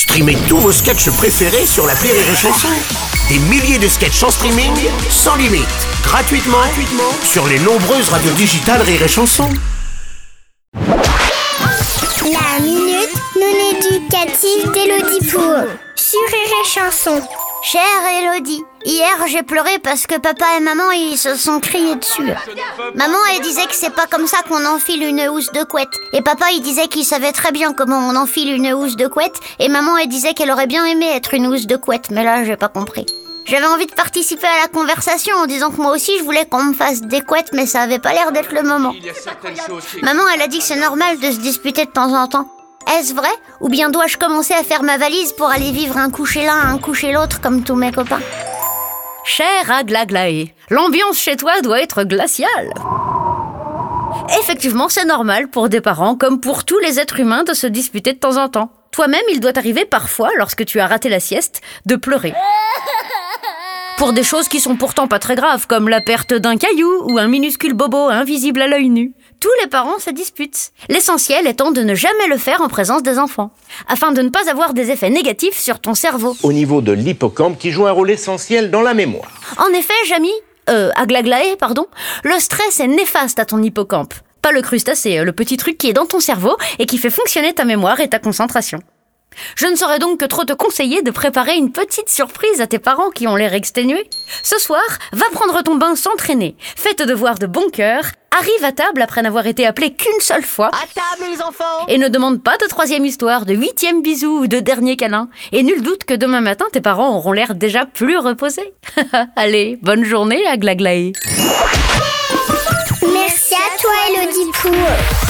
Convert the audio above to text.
Streamez tous vos sketchs préférés sur la Rire et Chanson. Des milliers de sketchs en streaming, sans limite, gratuitement, sur les nombreuses radios digitales Rire et Chanson. La minute non éducative d'Elodie Pour sur Rire Chanson. Chère Elodie, hier j'ai pleuré parce que papa et maman ils se sont criés dessus. Maman elle disait que c'est pas comme ça qu'on enfile une housse de couette. Et papa il disait qu'il savait très bien comment on enfile une housse de couette. Et maman elle disait qu'elle aurait bien aimé être une housse de couette. Mais là j'ai pas compris. J'avais envie de participer à la conversation en disant que moi aussi je voulais qu'on me fasse des couettes mais ça avait pas l'air d'être le moment. Maman elle a dit que c'est normal de se disputer de temps en temps. Est-ce vrai? Ou bien dois-je commencer à faire ma valise pour aller vivre un coucher l'un, un coucher l'autre comme tous mes copains? Cher Aglaglaé, l'ambiance chez toi doit être glaciale. Effectivement, c'est normal pour des parents comme pour tous les êtres humains de se disputer de temps en temps. Toi-même, il doit t'arriver parfois, lorsque tu as raté la sieste, de pleurer. Pour des choses qui sont pourtant pas très graves, comme la perte d'un caillou ou un minuscule bobo invisible à l'œil nu. Tous les parents se disputent. L'essentiel étant de ne jamais le faire en présence des enfants, afin de ne pas avoir des effets négatifs sur ton cerveau. Au niveau de l'hippocampe qui joue un rôle essentiel dans la mémoire. En effet, Jamy, euh, Aglaglaé, pardon, le stress est néfaste à ton hippocampe. Pas le crustacé, le petit truc qui est dans ton cerveau et qui fait fonctionner ta mémoire et ta concentration. Je ne saurais donc que trop te conseiller de préparer une petite surprise à tes parents qui ont l'air exténués. Ce soir, va prendre ton bain sans traîner, fais tes devoirs de bon cœur, arrive à table après n'avoir été appelé qu'une seule fois. À table les enfants Et ne demande pas de troisième histoire, de huitième bisou ou de dernier câlin. Et nul doute que demain matin, tes parents auront l'air déjà plus reposés. Allez, bonne journée à Glaglaé. Merci à toi Elodie Pour.